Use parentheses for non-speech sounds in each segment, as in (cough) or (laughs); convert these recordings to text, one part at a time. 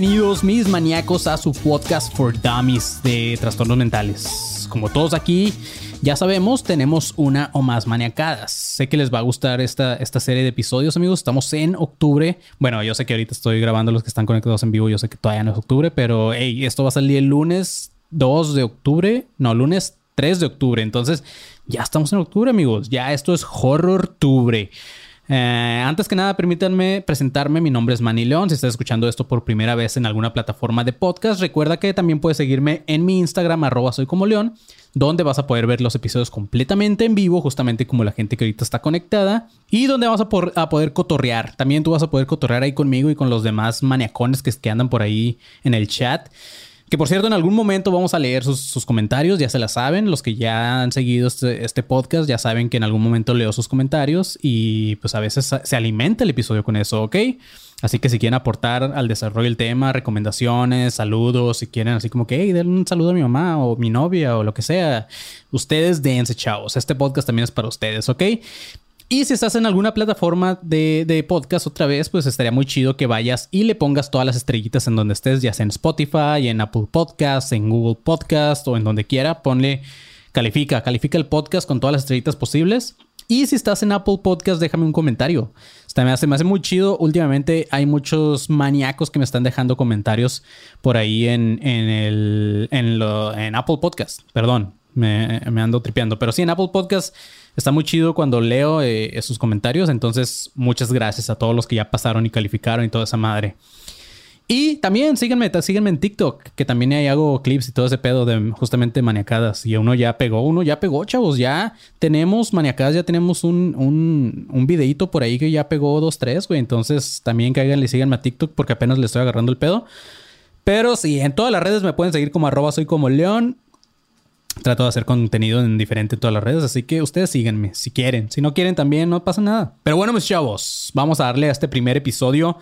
Bienvenidos mis maníacos a su podcast for dummies de trastornos mentales. Como todos aquí ya sabemos, tenemos una o más maniacadas. Sé que les va a gustar esta, esta serie de episodios, amigos. Estamos en octubre. Bueno, yo sé que ahorita estoy grabando los que están conectados en vivo. Yo sé que todavía no es octubre, pero hey, esto va a salir el lunes 2 de octubre. No, lunes 3 de octubre. Entonces, ya estamos en octubre, amigos. Ya esto es Horror Octubre. Eh, antes que nada, permítanme presentarme. Mi nombre es Manny León. Si estás escuchando esto por primera vez en alguna plataforma de podcast, recuerda que también puedes seguirme en mi Instagram, arroba soy como León, donde vas a poder ver los episodios completamente en vivo, justamente como la gente que ahorita está conectada, y donde vas a, poder cotorrear. También tú vas a poder cotorrear ahí conmigo y con los demás maniacones que, que andan por ahí en el chat. Que por cierto, en algún momento vamos a leer sus, comentarios, ya se la saben. Los que ya han seguido este, este podcast ya saben que en algún momento leo sus comentarios y pues a veces se alimenta el episodio con eso, ¿ok? Así que si quieren aportar al desarrollo del tema, recomendaciones, saludos, si quieren así como que, hey, denle un saludo a mi mamá o mi novia o lo que sea, ustedes dense, chavos. Este podcast también es para ustedes, ¿ok? Y si estás en alguna plataforma de, de podcast otra vez, pues estaría muy chido que vayas y le pongas todas las estrellitas en donde estés, ya sea en Spotify, en Apple Podcasts, en Google Podcast o en donde quiera. Ponle, califica, califica el podcast con todas las estrellitas posibles. Y si estás en Apple Podcast, déjame un comentario. Está, me, hace, muy chido. Últimamente hay muchos maníacos que me están dejando comentarios por ahí en, en, el, en Apple Podcast. Perdón, me, me ando tripeando. Pero sí, en Apple Podcast está muy chido cuando leo eh, esos comentarios. Entonces, muchas gracias a todos los que ya pasaron y calificaron y toda esa madre. Y también síganme, síganme en TikTok, que también ahí hago clips y todo ese pedo de justamente maniacadas. Y uno ya pegó, uno ya pegó, chavos. Ya tenemos maniacadas, ya tenemos un, un, un por ahí que ya pegó dos, tres, güey. Entonces también cáiganle y síganme a TikTok porque apenas le estoy agarrando el pedo. Pero sí, en todas las redes me pueden seguir como arroba soy como león. Trato de hacer contenido en diferente en todas las redes, así que ustedes síganme si quieren. Si no quieren también, no pasa nada. Pero bueno, mis chavos, vamos a darle a este primer episodio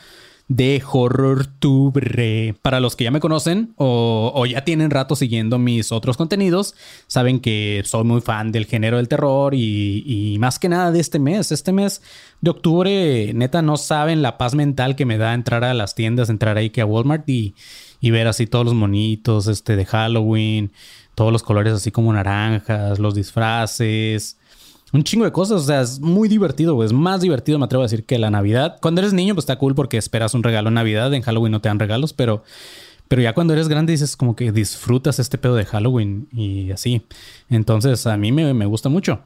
de Horror Tubre. Para los que ya me conocen o, o ya tienen rato siguiendo mis otros contenidos, saben que soy muy fan del género del terror y, y más que nada de este mes. Este mes de octubre, neta, no saben la paz mental que me da entrar a las tiendas, entrar ahí que a Walmart y, y ver así todos los monitos este, de Halloween, todos los colores así como naranjas, los disfraces. Un chingo de cosas, o sea, es muy divertido, güey. Es más divertido, me atrevo a decir, que la Navidad. Cuando eres niño, pues está cool porque esperas un regalo en Navidad. En Halloween no te dan regalos, pero, pero ya cuando eres grande dices como que disfrutas este pedo de Halloween y así. Entonces, a mí me, me gusta mucho.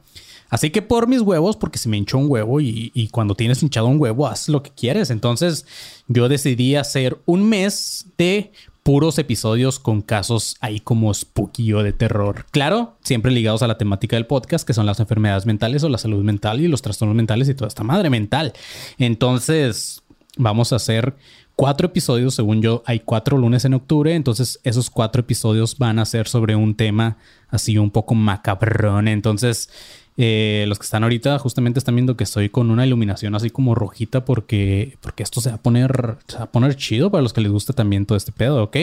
Así que por mis huevos, porque se me hinchó un huevo y, cuando tienes hinchado un huevo, haz lo que quieres. Entonces, yo decidí hacer un mes de puros episodios con casos ahí como spooky o de terror. Claro, siempre ligados a la temática del podcast, que son las enfermedades mentales o la salud mental y los trastornos mentales y toda esta madre mental. Entonces, vamos a hacer cuatro episodios, según yo, hay cuatro lunes en octubre, entonces esos cuatro episodios van a ser sobre un tema así un poco macabrón. Entonces, eh, los que están ahorita justamente están viendo que estoy con una iluminación así como rojita porque, porque esto se va a poner, a poner chido para los que les gusta también todo este pedo, ¿ok?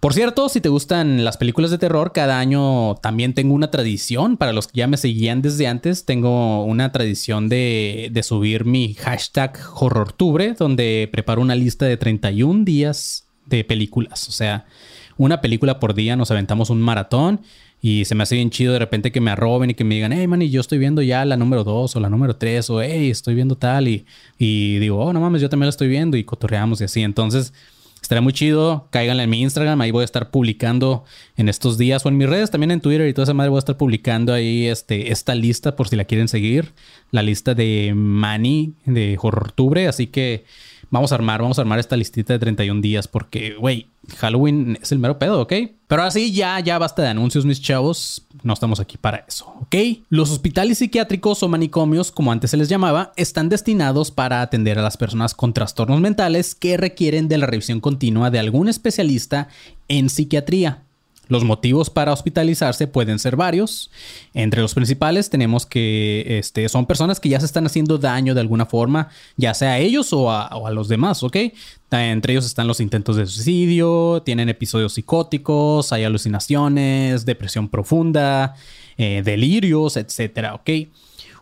Por cierto, si te gustan las películas de terror, cada año también tengo una tradición. Para los que ya me seguían desde antes, tengo una tradición de, de subir mi hashtag HorrorTubre, donde preparo una lista de 31 días de películas. O sea, una película por día, nos aventamos un maratón. Y se me hace bien chido de repente que me arroben y que me digan, hey, man, y yo estoy viendo ya la número 2 o la número 3 o hey, estoy viendo tal. Y, y digo, oh, no mames, yo también la estoy viendo y cotorreamos y así. Entonces, Estaría muy chido. Cáiganle en mi Instagram. Ahí voy a estar publicando en estos días o en mis redes, también en Twitter y toda esa madre. Voy a estar publicando ahí este, esta lista por si la quieren seguir. La lista de Mani de Horrortubre. Así que vamos a armar, vamos a armar esta listita de 31 días porque, güey, Halloween es el mero pedo, ¿ok? Pero ahora sí, ya, ya basta de anuncios, mis chavos. No estamos aquí para eso, ¿ok? Los hospitales psiquiátricos o manicomios, como antes se les llamaba, están destinados para atender a las personas con trastornos mentales que requieren de la revisión continua de algún especialista en psiquiatría. Los motivos para hospitalizarse pueden ser varios. Entre los principales tenemos que este, son personas que ya se están haciendo daño de alguna forma, ya sea a ellos o a, los demás, ¿ok? Entre ellos están los intentos de suicidio, tienen episodios psicóticos, hay alucinaciones, depresión profunda, eh, delirios, etcétera, ¿ok?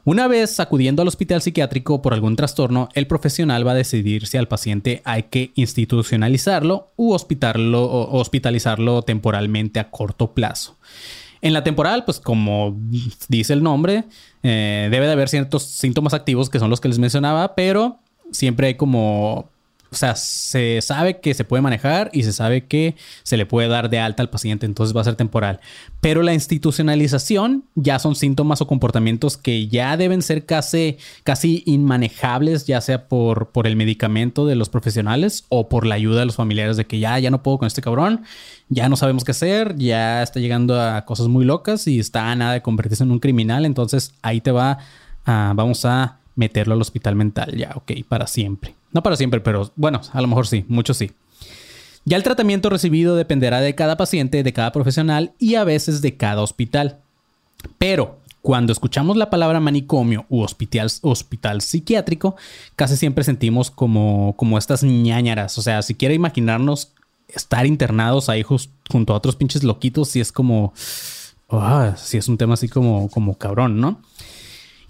Una vez acudiendo al hospital psiquiátrico por algún trastorno, el profesional va a decidir si al paciente hay que institucionalizarlo u hospitalizarlo temporalmente a corto plazo. En la temporal, pues como dice el nombre, eh, debe de haber ciertos síntomas activos que son los que les mencionaba, pero siempre hay como o sea, se sabe que se puede manejar y se sabe que se le puede dar de alta al paciente, entonces va a ser temporal. Pero la institucionalización ya son síntomas o comportamientos que ya deben ser casi, casi inmanejables, ya sea por, por el medicamento de los profesionales o por la ayuda de los familiares de que ya, ya no puedo con este cabrón, ya no sabemos qué hacer, ya está llegando a cosas muy locas y está a nada de convertirse en un criminal, entonces ahí te va, vamos a meterlo al hospital mental ya, ok, para siempre. No para siempre, pero bueno, a lo mejor sí, muchos sí. Ya el tratamiento recibido dependerá de cada paciente, de cada profesional y a veces de cada hospital. Pero cuando escuchamos la palabra manicomio u hospital, hospital psiquiátrico, casi siempre sentimos como, como estas ñañaras. O sea, si quiere imaginarnos estar internados ahí junto a otros pinches loquitos, si es como... Ah, si es un tema así como, como cabrón, ¿no?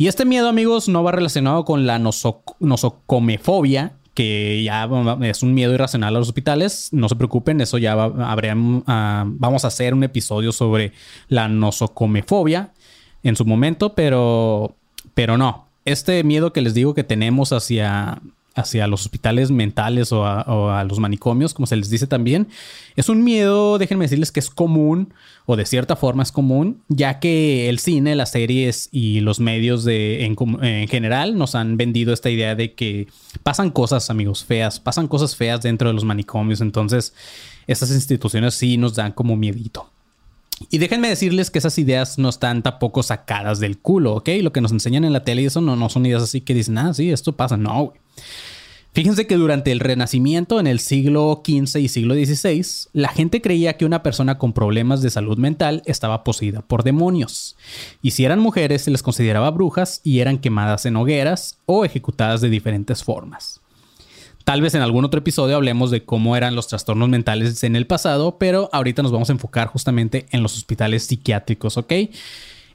Y este miedo, amigos, no va relacionado con la nosocomefobia, que ya es un miedo irracional a los hospitales. No se preocupen, eso ya ah, vamos a hacer un episodio sobre la nosocomefobia en su momento, pero, pero no. Este miedo que les digo que tenemos hacia, hacia los hospitales mentales o a, los manicomios, como se les dice también, es un miedo, déjenme decirles que es común o de cierta forma es común, ya que el cine, las series y los medios de, en, en general nos han vendido esta idea de que pasan cosas, amigos, feas, pasan cosas feas dentro de los manicomios, entonces estas instituciones sí nos dan como miedito. Y déjenme decirles que esas ideas no están tampoco sacadas del culo, ¿ok? Lo que nos enseñan en la tele y eso no, no son ideas así que dicen, ah, sí, esto pasa. No. Fíjense que durante el Renacimiento, en el siglo XV y siglo XVI, la gente creía que una persona con problemas de salud mental estaba poseída por demonios. Y si eran mujeres, se les consideraba brujas y eran quemadas en hogueras o ejecutadas de diferentes formas. Tal vez en algún otro episodio hablemos de cómo eran los trastornos mentales en el pasado, pero ahorita nos vamos a enfocar justamente en los hospitales psiquiátricos, ¿ok?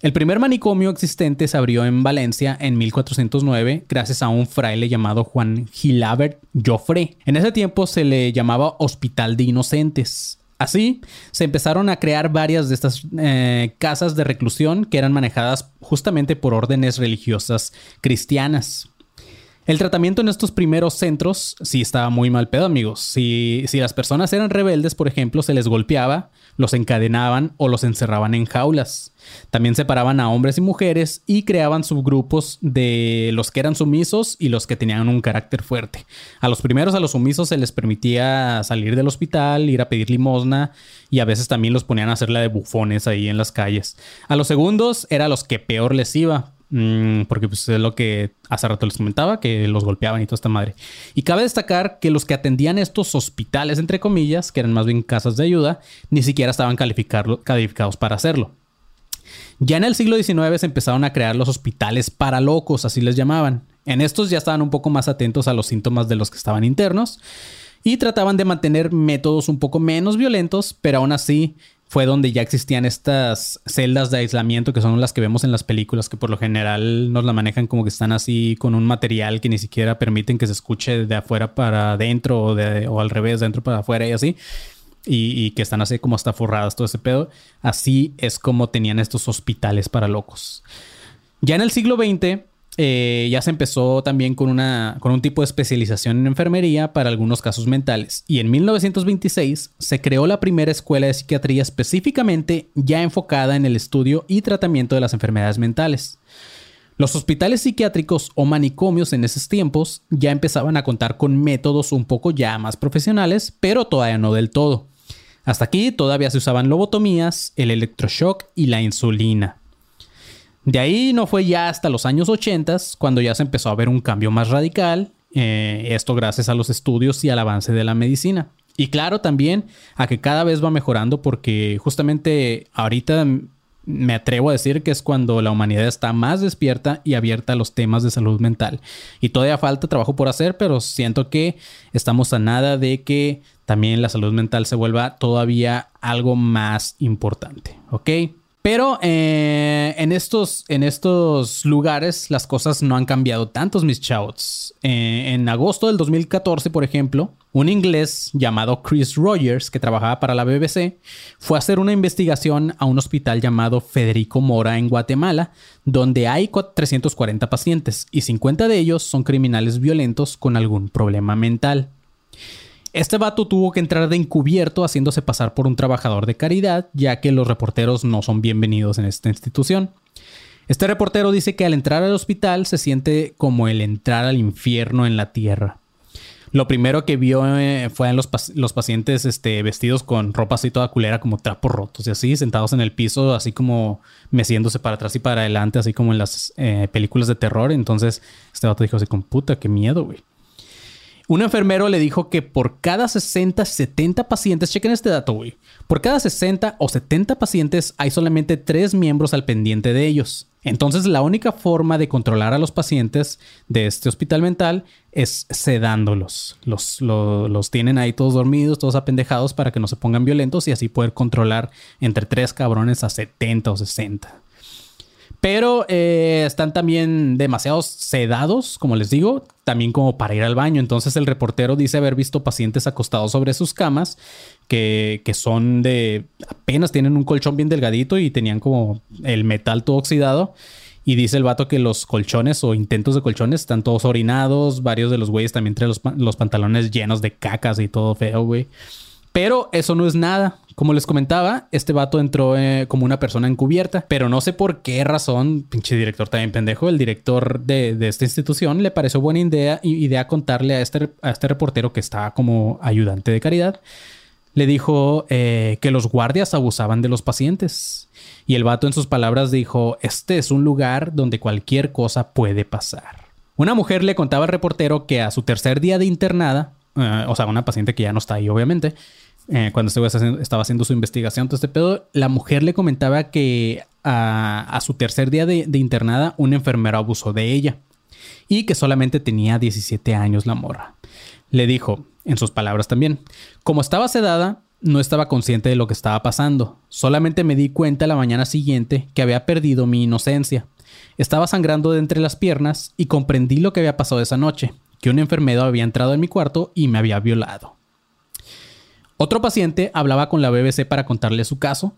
El primer manicomio existente se abrió en Valencia en 1409 gracias a un fraile llamado Juan Gilabert Joffre. En ese tiempo se le llamaba Hospital de Inocentes. Así se empezaron a crear varias de estas eh, casas de reclusión que eran manejadas justamente por órdenes religiosas cristianas. El tratamiento en estos primeros centros sí estaba muy mal pedo, amigos. Si, si, las personas eran rebeldes, por ejemplo, se les golpeaba, los encadenaban o los encerraban en jaulas. También separaban a hombres y mujeres y creaban subgrupos de los que eran sumisos y los que tenían un carácter fuerte. A los primeros, a los sumisos, se les permitía salir del hospital, ir a pedir limosna y a veces también los ponían a hacerla de bufones ahí en las calles. A los segundos era los que peor les iba, Mm, porque pues, es lo que hace rato les comentaba, que los golpeaban y toda esta madre. Y cabe destacar que los que atendían estos hospitales, entre comillas, que eran más bien casas de ayuda, ni siquiera estaban calificados para hacerlo. Ya en el siglo XIX se empezaron a crear los hospitales para locos, así les llamaban. En estos ya estaban un poco más atentos a los síntomas de los que estaban internos y trataban de mantener métodos un poco menos violentos, pero aún así fue donde ya existían estas celdas de aislamiento que son las que vemos en las películas, que por lo general nos la manejan como que están así con un material que ni siquiera permiten que se escuche de afuera para adentro o, al revés, de dentro para afuera y así. Y, que están así como hasta forradas todo ese pedo. Así es como tenían estos hospitales para locos. Ya en el siglo XX eh, ya se empezó también con, una, con un tipo de especialización en enfermería para algunos casos mentales. Y en 1926 se creó la primera escuela de psiquiatría específicamente ya enfocada en el estudio y tratamiento de las enfermedades mentales. Los hospitales psiquiátricos o manicomios en esos tiempos ya empezaban a contar con métodos un poco ya más profesionales, pero todavía no del todo. Hasta aquí todavía se usaban lobotomías, el electroshock y la insulina. De ahí no fue ya hasta los años 80 cuando ya se empezó a ver un cambio más radical, eh, esto gracias a los estudios y al avance de la medicina. Y claro también a que cada vez va mejorando porque justamente ahorita me atrevo a decir que es cuando la humanidad está más despierta y abierta a los temas de salud mental. Y todavía falta trabajo por hacer, pero siento que estamos a nada de que también la salud mental se vuelva todavía algo más importante, ¿ok? Pero eh, en, estos, en estos lugares las cosas no han cambiado tantos, mis chavos. Eh, en agosto del 2014, por ejemplo, un inglés llamado Chris Rogers, que trabajaba para la BBC, fue a hacer una investigación a un hospital llamado Federico Mora en Guatemala, donde hay 340 pacientes y 50 de ellos son criminales violentos con algún problema mental. Este vato tuvo que entrar de encubierto haciéndose pasar por un trabajador de caridad, ya que los reporteros no son bienvenidos en esta institución. Este reportero dice que al entrar al hospital se siente como el entrar al infierno en la tierra. Lo primero que vio eh, fue a los, pacientes este, vestidos con ropa así toda culera, como trapos rotos y así, sentados en el piso, así como meciéndose para atrás y para adelante, así como en las eh, películas de terror. Entonces, este vato dijo así, con puta, qué miedo, güey. Un enfermero le dijo que por cada 60, 70 pacientes, chequen este dato, güey. Por cada 60 o 70 pacientes hay solamente 3 miembros al pendiente de ellos. Entonces la única forma de controlar a los pacientes de este hospital mental es sedándolos. Los, los tienen ahí todos dormidos, todos apendejados para que no se pongan violentos y así poder controlar entre 3 cabrones a 70 o 60. Pero eh, están también demasiados sedados, como les digo, también como para ir al baño. Entonces el reportero dice haber visto pacientes acostados sobre sus camas que, que son de... apenas tienen un colchón bien delgadito y tenían como el metal todo oxidado. Y dice el vato que los colchones o intentos de colchones están todos orinados. Varios de los güeyes también traen los, los pantalones llenos de cacas y todo feo, güey. Pero eso no es nada. Como les comentaba, este vato entró eh, como una persona encubierta, pero no sé por qué razón, pinche director también pendejo, el director de, esta institución le pareció buena idea, idea contarle a este, a este reportero que estaba como ayudante de caridad. Le dijo eh, que los guardias abusaban de los pacientes. Y el vato en sus palabras dijo, este es un lugar donde cualquier cosa puede pasar. Una mujer le contaba al reportero que a su tercer día de internada, eh, o sea, una paciente que ya no está ahí obviamente, eh, cuando este estaba haciendo su investigación, todo este pedo, la mujer le comentaba que a, su tercer día de, internada, un enfermero abusó de ella y que solamente tenía 17 años la morra. Le dijo, en sus palabras también, como estaba sedada, no estaba consciente de lo que estaba pasando. Solamente me di cuenta la mañana siguiente que había perdido mi inocencia. Estaba sangrando de entre las piernas y comprendí lo que había pasado esa noche, que un enfermero había entrado en mi cuarto y me había violado. Otro paciente hablaba con la BBC para contarle su caso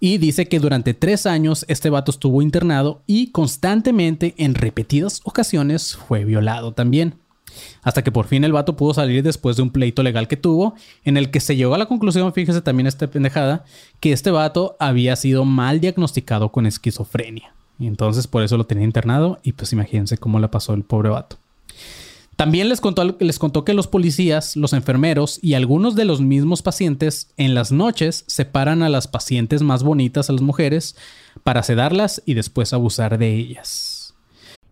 y dice que durante tres años este vato estuvo internado y constantemente en repetidas ocasiones fue violado también. Hasta que por fin el vato pudo salir después de un pleito legal que tuvo, en el que se llegó a la conclusión, fíjese también esta pendejada, que este vato había sido mal diagnosticado con esquizofrenia. Y entonces por eso lo tenía internado y pues imagínense cómo le pasó el pobre vato. También les contó, les contó que los policías, los enfermeros y algunos de los mismos pacientes en las noches separan a las pacientes más bonitas, a las mujeres, para sedarlas y después abusar de ellas.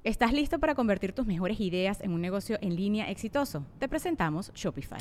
¿Estás listo para convertir tus mejores ideas en un negocio en línea exitoso? Te presentamos Shopify.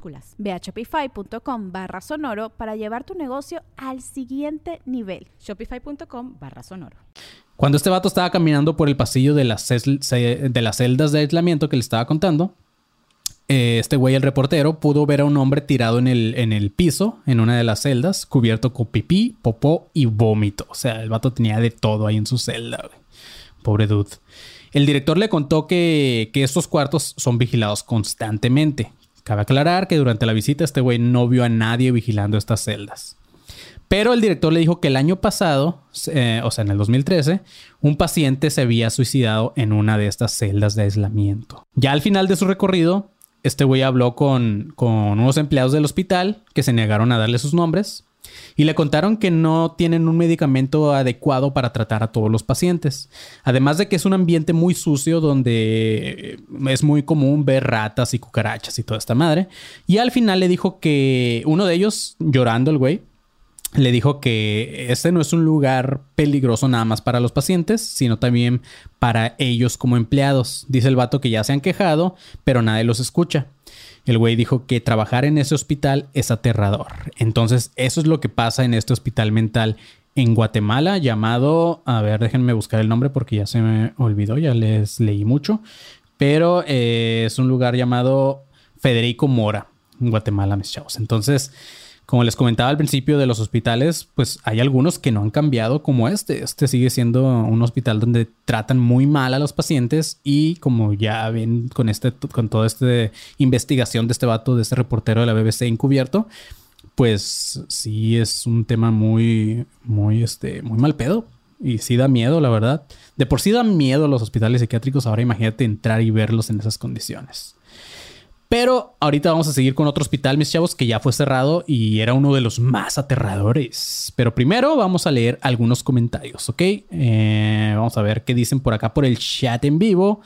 Ve a shopify.com barra sonoro para llevar tu negocio al siguiente nivel. Shopify.com barra sonoro. Cuando este vato estaba caminando por el pasillo de las, de las celdas de aislamiento que le estaba contando, eh, este güey, el reportero, pudo ver a un hombre tirado en el, en el piso, en una de las celdas, cubierto con pipí, popó y vómito. O sea, el vato tenía de todo ahí en su celda, Pobre dude. El director le contó que, que estos cuartos son vigilados constantemente, Cabe aclarar que durante la visita este güey no vio a nadie vigilando estas celdas. Pero el director le dijo que el año pasado, eh, o sea, en el 2013, un paciente se había suicidado en una de estas celdas de aislamiento. Ya al final de su recorrido, este güey habló con, con unos empleados del hospital que se negaron a darle sus nombres y le contaron que no tienen un medicamento adecuado para tratar a todos los pacientes. Además de que es un ambiente muy sucio donde es muy común ver ratas y cucarachas y toda esta madre. Y al final le dijo que uno de ellos, llorando el güey, le dijo que este no es un lugar peligroso nada más para los pacientes, sino también para ellos como empleados. Dice el vato que ya se han quejado, pero nadie los escucha. El güey dijo que trabajar en ese hospital es aterrador. Entonces, eso es lo que pasa en este hospital mental en Guatemala llamado, a ver, déjenme buscar el nombre porque ya se me olvidó, ya les leí mucho, pero eh, es un lugar llamado Federico Mora, en Guatemala, mis chavos. Entonces, como les comentaba al principio de los hospitales, pues hay algunos que no han cambiado como este. Este sigue siendo un hospital donde tratan muy mal a los pacientes y como ya ven con este con toda esta investigación de este vato, de este reportero de la BBC encubierto, pues sí es un tema muy muy este muy mal pedo y sí da miedo, la verdad. De por sí da miedo los hospitales psiquiátricos, ahora imagínate entrar y verlos en esas condiciones. Pero ahorita vamos a seguir con otro hospital, mis chavos, que ya fue cerrado y era uno de los más aterradores. Pero primero vamos a leer algunos comentarios, ¿ok? Eh, vamos a ver qué dicen por acá por el chat en vivo.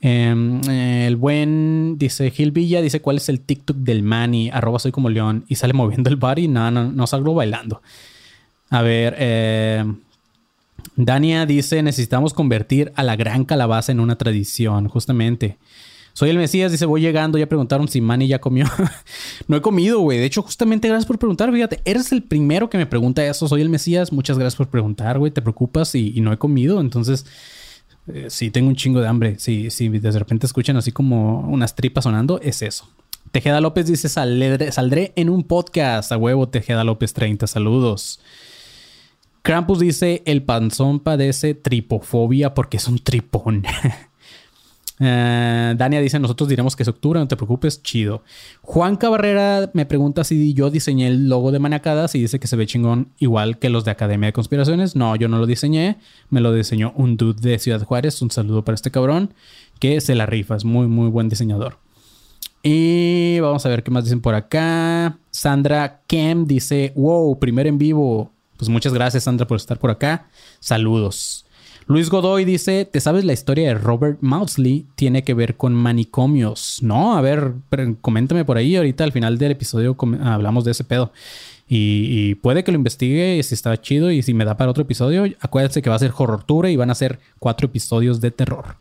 Em, el buen dice Gil Villa, dice cuál es el TikTok del Manny, arroba soy como león y sale (laughs) moviendo el bar y no, no, no salgo bailando. A ver, eh, Dania dice necesitamos convertir a la gran calabaza en una tradición, justamente. Soy el Mesías, dice, voy llegando, ya preguntaron si Manny ya comió. (laughs) no he comido, güey. De hecho, justamente gracias por preguntar, fíjate, eres el primero que me pregunta eso. Soy el Mesías, muchas gracias por preguntar, güey. Te preocupas y, no he comido, entonces... Eh, sí, tengo un chingo de hambre. Si sí, de repente escuchan así como unas tripas sonando, es eso. Tejeda López dice: saldré, saldré en un podcast. A huevo, Tejeda López 30. Saludos. Krampus dice: El panzón padece tripofobia porque es un tripón. (laughs) Eh, Dania dice, nosotros diremos que es octubre, no te preocupes, chido. Juan Cabarrera me pregunta si yo diseñé el logo de Maniacadas y dice que se ve chingón igual que los de Academia de Conspiraciones. No, yo no lo diseñé, me lo diseñó un dude de Ciudad Juárez. Un saludo para este cabrón que se la rifa, es muy, muy buen diseñador. Y vamos a ver qué más dicen por acá. Sandra Kem dice, wow, primer en vivo. Pues muchas gracias Sandra por estar por acá. Saludos. Luis Godoy dice, ¿te sabes la historia de Robert Maudsley? Tiene que ver con manicomios. No, a ver, coméntame por ahí. Ahorita al final del episodio hablamos de ese pedo. Y, puede que lo investigue si está chido y si me da para otro episodio. Acuérdense que va a ser horror tour y van a ser cuatro episodios de terror.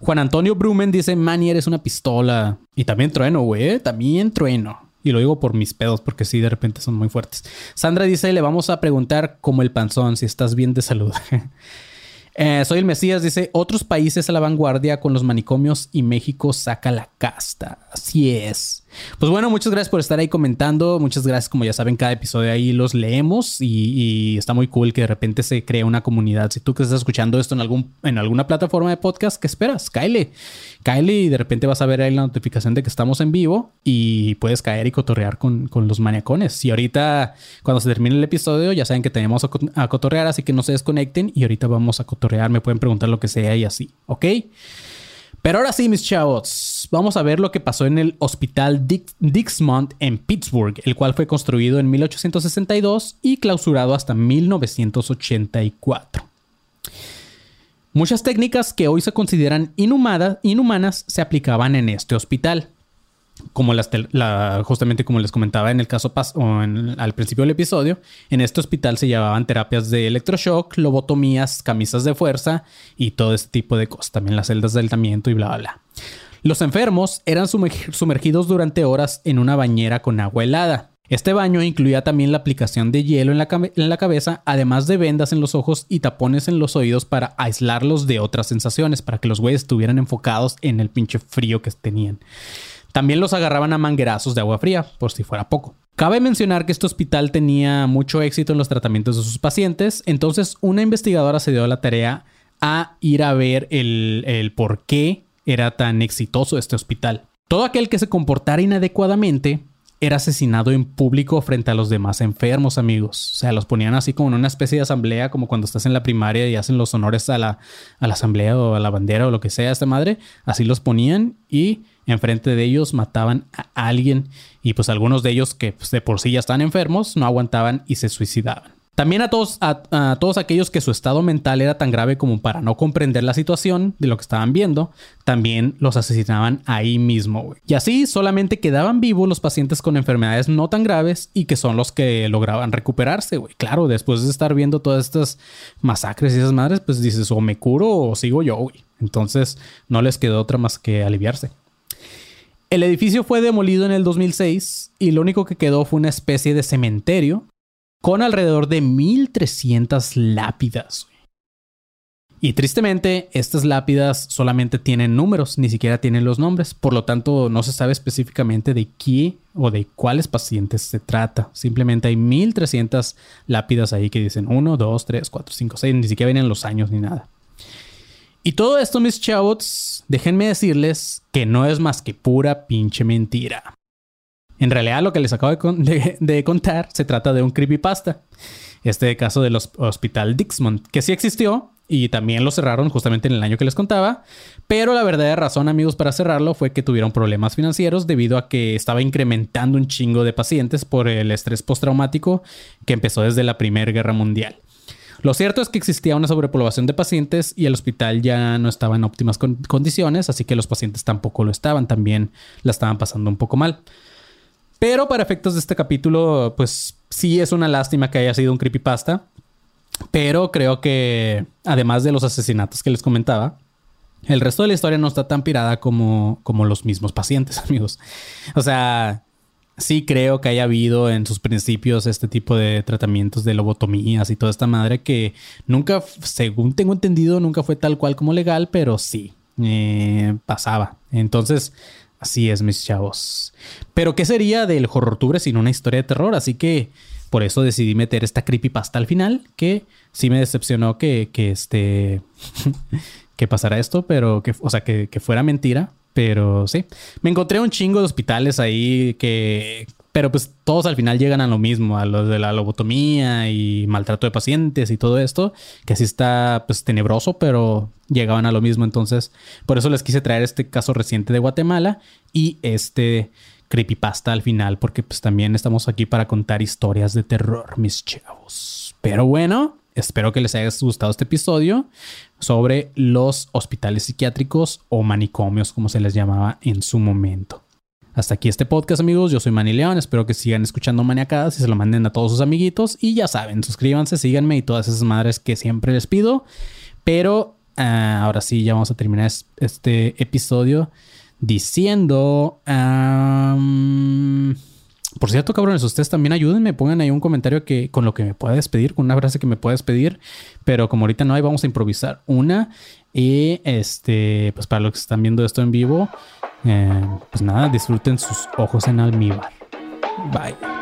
Juan Antonio Brumen dice, Manny, eres una pistola. Y también trueno, güey. ¿eh? También trueno. Y lo digo por mis pedos, porque sí, de repente son muy fuertes. Sandra dice, le vamos a preguntar como el panzón, si estás bien de salud. (laughs) Eh, soy el Mesías, dice, otros países a la vanguardia con los manicomios y México saca la casta. Así es. Pues bueno, muchas gracias por estar ahí comentando. Muchas gracias, como ya saben, cada episodio ahí los leemos y, está muy cool que de repente se crea una comunidad. Si tú que estás escuchando esto en, algún, en alguna plataforma de podcast, ¿qué esperas? Cáele. Cáele y de repente vas a ver ahí la notificación de que estamos en vivo y puedes caer y cotorrear con, los maniacones. Y ahorita, cuando se termine el episodio, ya saben que tenemos a cotorrear, así que no se desconecten y ahorita vamos a cotorrear. Me pueden preguntar lo que sea y así, ¿ok? Pero ahora sí, mis chavos, vamos a ver lo que pasó en el Hospital Dixmont en Pittsburgh, el cual fue construido en 1862 y clausurado hasta 1984. Muchas técnicas que hoy se consideran inhumanas se aplicaban en este hospital como las justamente como les comentaba en el caso o al principio del episodio, en este hospital se llevaban terapias de electroshock, lobotomías, camisas de fuerza y todo este tipo de cosas, también las celdas de aislamiento y bla, bla, bla. Los enfermos eran sumergidos durante horas en una bañera con agua helada. Este baño incluía también la aplicación de hielo en la, en la, cabeza, además de vendas en los ojos y tapones en los oídos para aislarlos de otras sensaciones, para que los güeyes estuvieran enfocados en el pinche frío que tenían. También los agarraban a manguerazos de agua fría, por si fuera poco. Cabe mencionar que este hospital tenía mucho éxito en los tratamientos de sus pacientes, entonces una investigadora se dio la tarea a ir a ver el, el por qué era tan exitoso este hospital. Todo aquel que se comportara inadecuadamente era asesinado en público frente a los demás enfermos, amigos. O sea, los ponían así como en una especie de asamblea, como cuando estás en la primaria y hacen los honores a la, a la asamblea o a la bandera o lo que sea, esta madre. Así los ponían y enfrente de ellos mataban a alguien. Y pues algunos de ellos que pues, de por sí ya están enfermos no aguantaban y se suicidaban. También a todos, a, todos aquellos que su estado mental era tan grave como para no comprender la situación de lo que estaban viendo, también los asesinaban ahí mismo. Y así solamente quedaban vivos los pacientes con enfermedades no tan graves y que son los que lograban recuperarse. Güey. Claro, después de estar viendo todas estas masacres y esas madres, pues dices o me curo o sigo yo. Güey. Entonces no les quedó otra más que aliviarse. El edificio fue demolido en el 2006 y lo único que quedó fue una especie de cementerio con alrededor de 1300 lápidas. Y tristemente, estas lápidas solamente tienen números, ni siquiera tienen los nombres. Por lo tanto, no se sabe específicamente de qué o de cuáles pacientes se trata. Simplemente hay 1300 lápidas ahí que dicen 1, 2, 3, 4, 5, 6. Ni siquiera vienen los años ni nada. Y todo esto, mis chavos, déjenme decirles que no es más que pura pinche mentira. En realidad lo que les acabo de, contar se trata de un creepypasta. Este caso del Hospital Dixmont, que sí existió y también lo cerraron justamente en el año que les contaba. Pero la verdadera razón, amigos, para cerrarlo fue que tuvieron problemas financieros debido a que estaba incrementando un chingo de pacientes por el estrés postraumático que empezó desde la Primera Guerra Mundial. Lo cierto es que existía una sobrepoblación de pacientes y el hospital ya no estaba en óptimas condiciones, así que los pacientes tampoco lo estaban, también la estaban pasando un poco mal. Pero para efectos de este capítulo, pues sí es una lástima que haya sido un creepypasta. Pero creo que, además de los asesinatos que les comentaba, el resto de la historia no está tan pirada como, como los mismos pacientes, (laughs) amigos. O sea, sí creo que haya habido en sus principios este tipo de tratamientos de lobotomías y toda esta madre que nunca, según tengo entendido, nunca fue tal cual como legal, pero sí eh, pasaba. Entonces, Así es, mis chavos. Pero, ¿qué sería del Horrortubre sin una historia de terror? Así que por eso decidí meter esta creepypasta al final, que sí me decepcionó que, que este. (laughs) que pasara esto, pero que, o sea, que, que fuera mentira. Pero sí. Me encontré un chingo de hospitales ahí que, pero pues todos al final llegan a lo mismo, a lo de la lobotomía y maltrato de pacientes y todo esto, que sí está pues tenebroso, pero llegaban a lo mismo. Entonces, por eso les quise traer este caso reciente de Guatemala y este creepypasta al final, porque pues también estamos aquí para contar historias de terror, mis chavos. Pero bueno, espero que les haya gustado este episodio sobre los hospitales psiquiátricos o manicomios, como se les llamaba en su momento. Hasta aquí este podcast, amigos. Yo soy Manny León. Espero que sigan escuchando Maniacadas y se lo manden a todos sus amiguitos. Y ya saben, suscríbanse, síganme y todas esas madres que siempre les pido. Pero ah, ahora sí, ya vamos a terminar este episodio diciendo. Por cierto, cabrones, ustedes también ayúdenme, pongan ahí un comentario que, con lo que me pueda despedir, con una frase que me pueda despedir. Pero como ahorita no hay, vamos a improvisar una. Y este, pues para los que están viendo esto en vivo, eh, pues nada, disfruten sus ojos en almíbar. Bye.